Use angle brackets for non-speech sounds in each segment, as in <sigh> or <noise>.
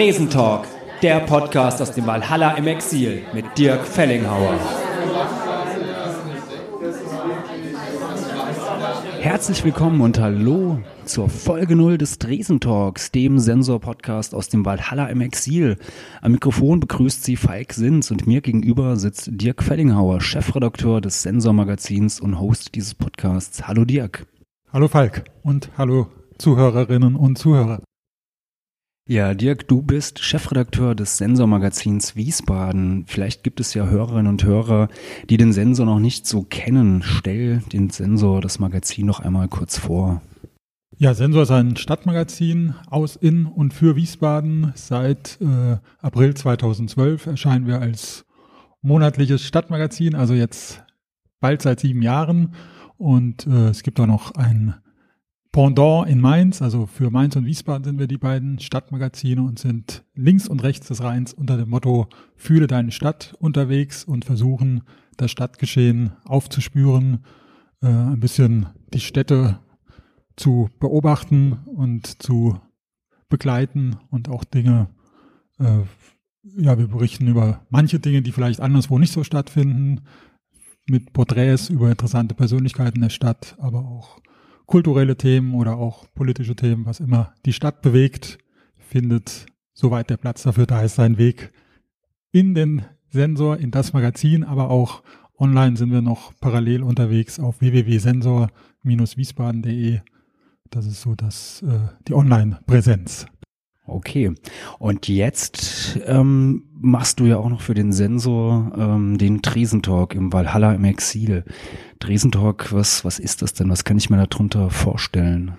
Dresentalk, der Podcast aus dem Valhalla im Exil mit Dirk Fellinghauer. Herzlich willkommen und hallo zur Folge 0 des Dresentalks, dem Sensor-Podcast aus dem Valhalla im Exil. Am Mikrofon begrüßt Sie Falk Sins und mir gegenüber sitzt Dirk Fellinghauer, Chefredakteur des Sensor-Magazins und Host dieses Podcasts. Hallo Dirk. Hallo Falk und hallo Zuhörerinnen und Zuhörer. Ja, Dirk, du bist Chefredakteur des Sensormagazins Wiesbaden. Vielleicht gibt es ja Hörerinnen und Hörer, die den Sensor noch nicht so kennen. Stell den Sensor, das Magazin noch einmal kurz vor. Ja, Sensor ist ein Stadtmagazin aus, in und für Wiesbaden. Seit äh, April 2012 erscheinen wir als monatliches Stadtmagazin, also jetzt bald seit sieben Jahren. Und äh, es gibt auch noch ein Pendant in Mainz, also für Mainz und Wiesbaden sind wir die beiden Stadtmagazine und sind links und rechts des Rheins unter dem Motto Fühle deine Stadt unterwegs und versuchen das Stadtgeschehen aufzuspüren, äh, ein bisschen die Städte zu beobachten und zu begleiten und auch Dinge, äh, ja, wir berichten über manche Dinge, die vielleicht anderswo nicht so stattfinden, mit Porträts über interessante Persönlichkeiten der Stadt, aber auch kulturelle Themen oder auch politische Themen, was immer die Stadt bewegt, findet, soweit der Platz dafür da ist, seinen Weg in den Sensor, in das Magazin, aber auch online sind wir noch parallel unterwegs auf www.sensor-wiesbaden.de. Das ist so das, äh, die Online-Präsenz. Okay. Und jetzt ähm, machst du ja auch noch für den Sensor ähm, den Tresentalk im Valhalla im Exil. Tresentalk, was, was ist das denn? Was kann ich mir darunter vorstellen?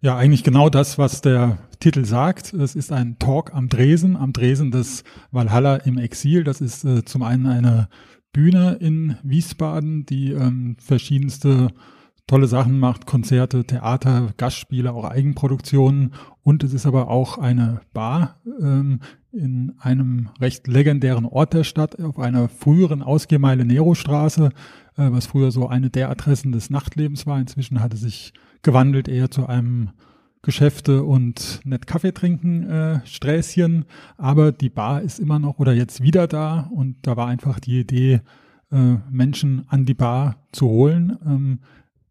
Ja, eigentlich genau das, was der Titel sagt. Es ist ein Talk am Dresen, am Dresen des Valhalla im Exil. Das ist äh, zum einen eine Bühne in Wiesbaden, die ähm, verschiedenste tolle Sachen macht, Konzerte, Theater, Gastspiele, auch Eigenproduktionen. Und es ist aber auch eine Bar ähm, in einem recht legendären Ort der Stadt, auf einer früheren Ausgehmeile Nerostraße, äh, was früher so eine der Adressen des Nachtlebens war. Inzwischen hatte sich gewandelt eher zu einem Geschäfte und nett Kaffee trinken äh, Sträßchen. Aber die Bar ist immer noch oder jetzt wieder da und da war einfach die Idee, äh, Menschen an die Bar zu holen. Ähm,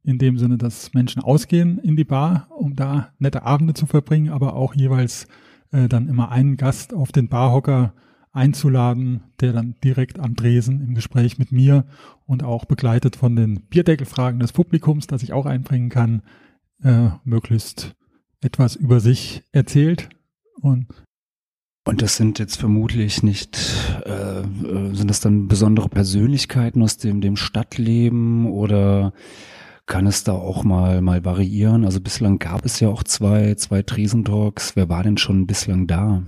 in dem Sinne, dass Menschen ausgehen in die Bar, um da nette Abende zu verbringen, aber auch jeweils äh, dann immer einen Gast auf den Barhocker einzuladen, der dann direkt am Dresen im Gespräch mit mir und auch begleitet von den Bierdeckelfragen des Publikums, das ich auch einbringen kann, äh, möglichst etwas über sich erzählt. Und und das sind jetzt vermutlich nicht, äh, äh sind das dann besondere Persönlichkeiten aus dem, dem Stadtleben oder kann es da auch mal, mal variieren? Also bislang gab es ja auch zwei, zwei Tresentalks. Wer war denn schon bislang da?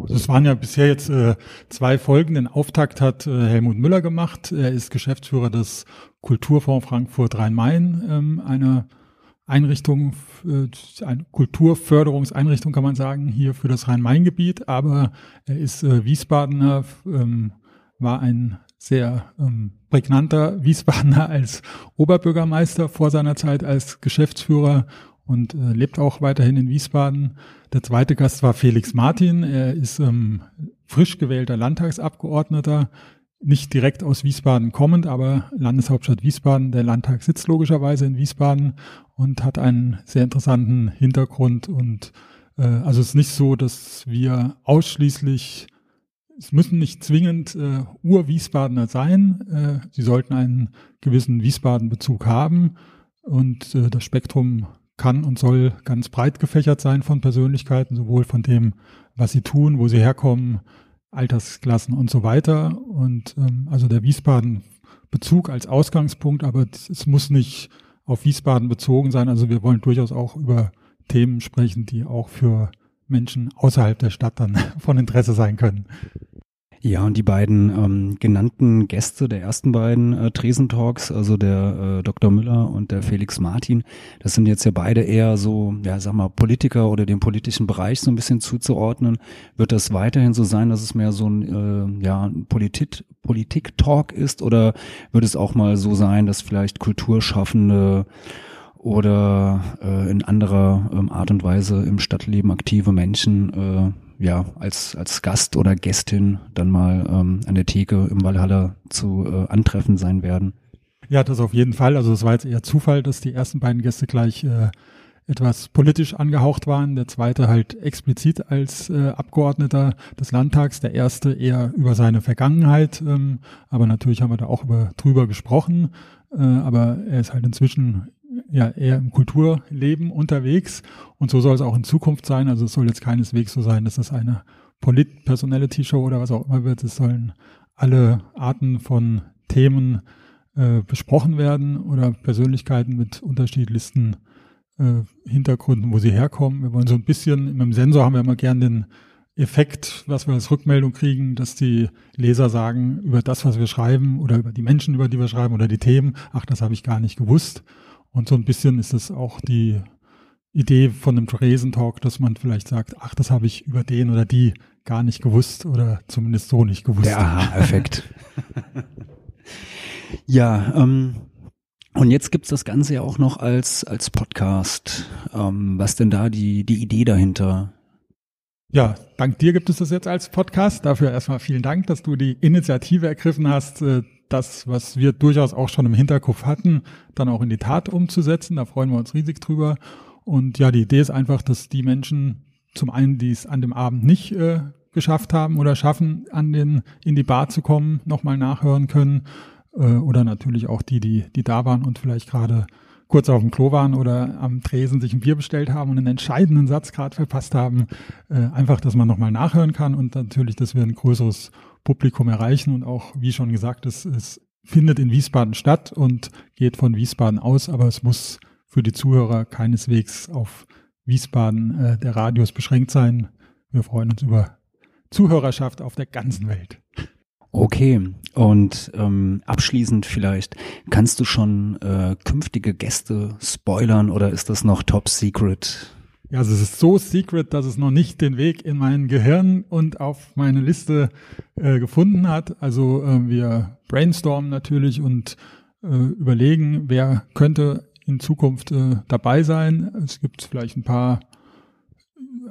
Also es waren ja bisher jetzt äh, zwei Folgen. Den Auftakt hat äh, Helmut Müller gemacht. Er ist Geschäftsführer des Kulturfonds Frankfurt Rhein-Main, ähm, eine Einrichtung, äh, eine Kulturförderungseinrichtung kann man sagen, hier für das Rhein-Main-Gebiet. Aber er ist äh, Wiesbadener, ähm, war ein sehr ähm, prägnanter Wiesbadener als Oberbürgermeister vor seiner Zeit als Geschäftsführer und äh, lebt auch weiterhin in Wiesbaden. Der zweite Gast war Felix Martin. Er ist ähm, frisch gewählter Landtagsabgeordneter, nicht direkt aus Wiesbaden kommend, aber Landeshauptstadt Wiesbaden. Der Landtag sitzt logischerweise in Wiesbaden und hat einen sehr interessanten Hintergrund und äh, also es ist nicht so, dass wir ausschließlich es müssen nicht zwingend äh, Ur-Wiesbadener sein. Äh, sie sollten einen gewissen Wiesbaden-Bezug haben. Und äh, das Spektrum kann und soll ganz breit gefächert sein von Persönlichkeiten, sowohl von dem, was sie tun, wo sie herkommen, Altersklassen und so weiter. Und ähm, also der Wiesbaden-Bezug als Ausgangspunkt, aber es muss nicht auf Wiesbaden bezogen sein. Also wir wollen durchaus auch über Themen sprechen, die auch für Menschen außerhalb der Stadt dann <laughs> von Interesse sein können. Ja, und die beiden ähm, genannten Gäste der ersten beiden äh, Tresentalks, also der äh, Dr. Müller und der Felix Martin, das sind jetzt ja beide eher so, ja, sag mal, Politiker oder dem politischen Bereich so ein bisschen zuzuordnen. Wird das weiterhin so sein, dass es mehr so ein, äh, ja, Politik, Politik-Talk ist oder wird es auch mal so sein, dass vielleicht Kulturschaffende oder äh, in anderer ähm, Art und Weise im Stadtleben aktive Menschen äh, ja, als, als Gast oder Gästin dann mal ähm, an der Theke im Valhalla zu äh, antreffen sein werden. Ja, das auf jeden Fall. Also es war jetzt eher Zufall, dass die ersten beiden Gäste gleich äh, etwas politisch angehaucht waren. Der zweite halt explizit als äh, Abgeordneter des Landtags. Der erste eher über seine Vergangenheit. Ähm, aber natürlich haben wir da auch über, drüber gesprochen. Äh, aber er ist halt inzwischen ja eher im Kulturleben unterwegs. Und so soll es auch in Zukunft sein. Also es soll jetzt keineswegs so sein, dass es eine Polit-Personality-Show oder was auch immer wird. Es sollen alle Arten von Themen äh, besprochen werden oder Persönlichkeiten mit unterschiedlichsten äh, Hintergründen, wo sie herkommen. Wir wollen so ein bisschen, mit dem Sensor haben wir immer gern den Effekt, was wir als Rückmeldung kriegen, dass die Leser sagen über das, was wir schreiben oder über die Menschen, über die wir schreiben oder die Themen, ach, das habe ich gar nicht gewusst. Und so ein bisschen ist es auch die Idee von einem Dresden-Talk, dass man vielleicht sagt, ach, das habe ich über den oder die gar nicht gewusst oder zumindest so nicht gewusst. Der Aha-Effekt. <laughs> ja, ähm, und jetzt gibt's das Ganze ja auch noch als, als Podcast. Ähm, was denn da die, die Idee dahinter? Ja, dank dir gibt es das jetzt als Podcast. Dafür erstmal vielen Dank, dass du die Initiative ergriffen hast, äh, das, was wir durchaus auch schon im Hinterkopf hatten, dann auch in die Tat umzusetzen. Da freuen wir uns riesig drüber. Und ja, die Idee ist einfach, dass die Menschen zum einen, die es an dem Abend nicht äh, geschafft haben oder schaffen, an den, in die Bar zu kommen, nochmal nachhören können äh, oder natürlich auch die, die, die da waren und vielleicht gerade kurz auf dem Klo waren oder am Tresen sich ein Bier bestellt haben und einen entscheidenden Satz gerade verpasst haben. Äh, einfach, dass man nochmal nachhören kann und natürlich, dass wir ein größeres Publikum erreichen und auch, wie schon gesagt, es, es findet in Wiesbaden statt und geht von Wiesbaden aus, aber es muss für die Zuhörer keineswegs auf Wiesbaden äh, der Radius beschränkt sein. Wir freuen uns über Zuhörerschaft auf der ganzen Welt. Okay, und ähm, abschließend vielleicht, kannst du schon äh, künftige Gäste spoilern oder ist das noch top secret? Ja, also es ist so secret, dass es noch nicht den Weg in mein Gehirn und auf meine Liste äh, gefunden hat. Also äh, wir brainstormen natürlich und äh, überlegen, wer könnte in Zukunft äh, dabei sein. Es gibt vielleicht ein paar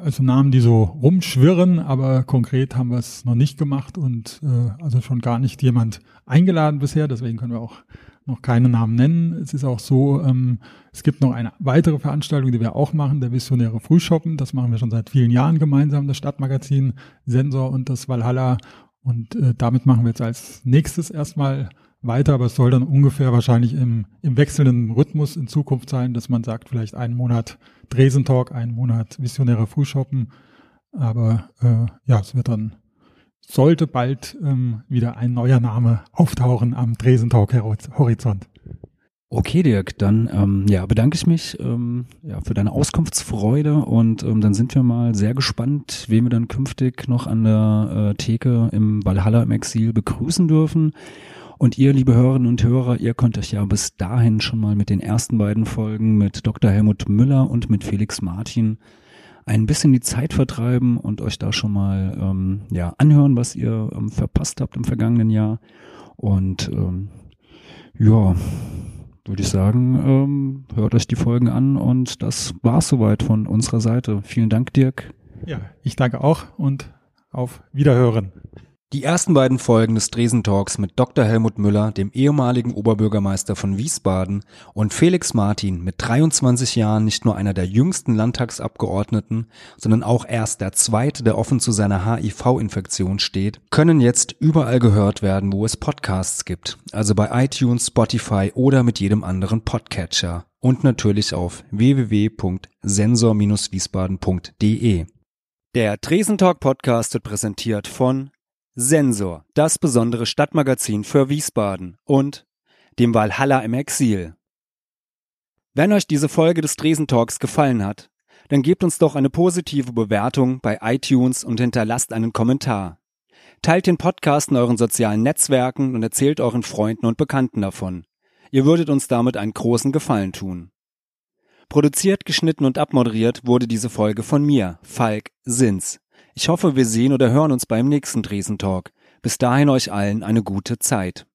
also Namen, die so rumschwirren, aber konkret haben wir es noch nicht gemacht und äh, also schon gar nicht jemand eingeladen bisher, deswegen können wir auch noch keine Namen nennen. Es ist auch so, ähm, es gibt noch eine weitere Veranstaltung, die wir auch machen, der Visionäre Frühshoppen. Das machen wir schon seit vielen Jahren gemeinsam, das Stadtmagazin Sensor und das Valhalla. Und äh, damit machen wir jetzt als nächstes erstmal weiter, aber es soll dann ungefähr wahrscheinlich im, im wechselnden Rhythmus in Zukunft sein, dass man sagt, vielleicht einen Monat Dresen Talk, einen Monat Visionäre Frühshoppen. Aber äh, ja, es wird dann, sollte bald ähm, wieder ein neuer Name auftauchen am Dresen Talk Horizont. Okay, Dirk, dann ähm, ja, bedanke ich mich ähm, ja, für deine Auskunftsfreude und ähm, dann sind wir mal sehr gespannt, wen wir dann künftig noch an der äh, Theke im Valhalla im Exil begrüßen dürfen. Und ihr, liebe Hörerinnen und Hörer, ihr könnt euch ja bis dahin schon mal mit den ersten beiden Folgen mit Dr. Helmut Müller und mit Felix Martin ein bisschen die Zeit vertreiben und euch da schon mal ähm, ja anhören, was ihr ähm, verpasst habt im vergangenen Jahr. Und ähm, ja, würde ich sagen, ähm, hört euch die Folgen an und das war's soweit von unserer Seite. Vielen Dank, Dirk. Ja, ich danke auch und auf Wiederhören. Die ersten beiden Folgen des Dresen Talks mit Dr. Helmut Müller, dem ehemaligen Oberbürgermeister von Wiesbaden, und Felix Martin, mit 23 Jahren nicht nur einer der jüngsten Landtagsabgeordneten, sondern auch erst der zweite, der offen zu seiner HIV-Infektion steht, können jetzt überall gehört werden, wo es Podcasts gibt, also bei iTunes, Spotify oder mit jedem anderen Podcatcher. Und natürlich auf www.sensor-wiesbaden.de. Der Tresentalk Podcast wird präsentiert von Sensor, das besondere Stadtmagazin für Wiesbaden und dem Valhalla im Exil. Wenn euch diese Folge des Dresen Talks gefallen hat, dann gebt uns doch eine positive Bewertung bei iTunes und hinterlasst einen Kommentar. Teilt den Podcast in euren sozialen Netzwerken und erzählt euren Freunden und Bekannten davon. Ihr würdet uns damit einen großen Gefallen tun. Produziert, geschnitten und abmoderiert wurde diese Folge von mir, Falk Sins. Ich hoffe, wir sehen oder hören uns beim nächsten Dresentalk. Bis dahin euch allen eine gute Zeit.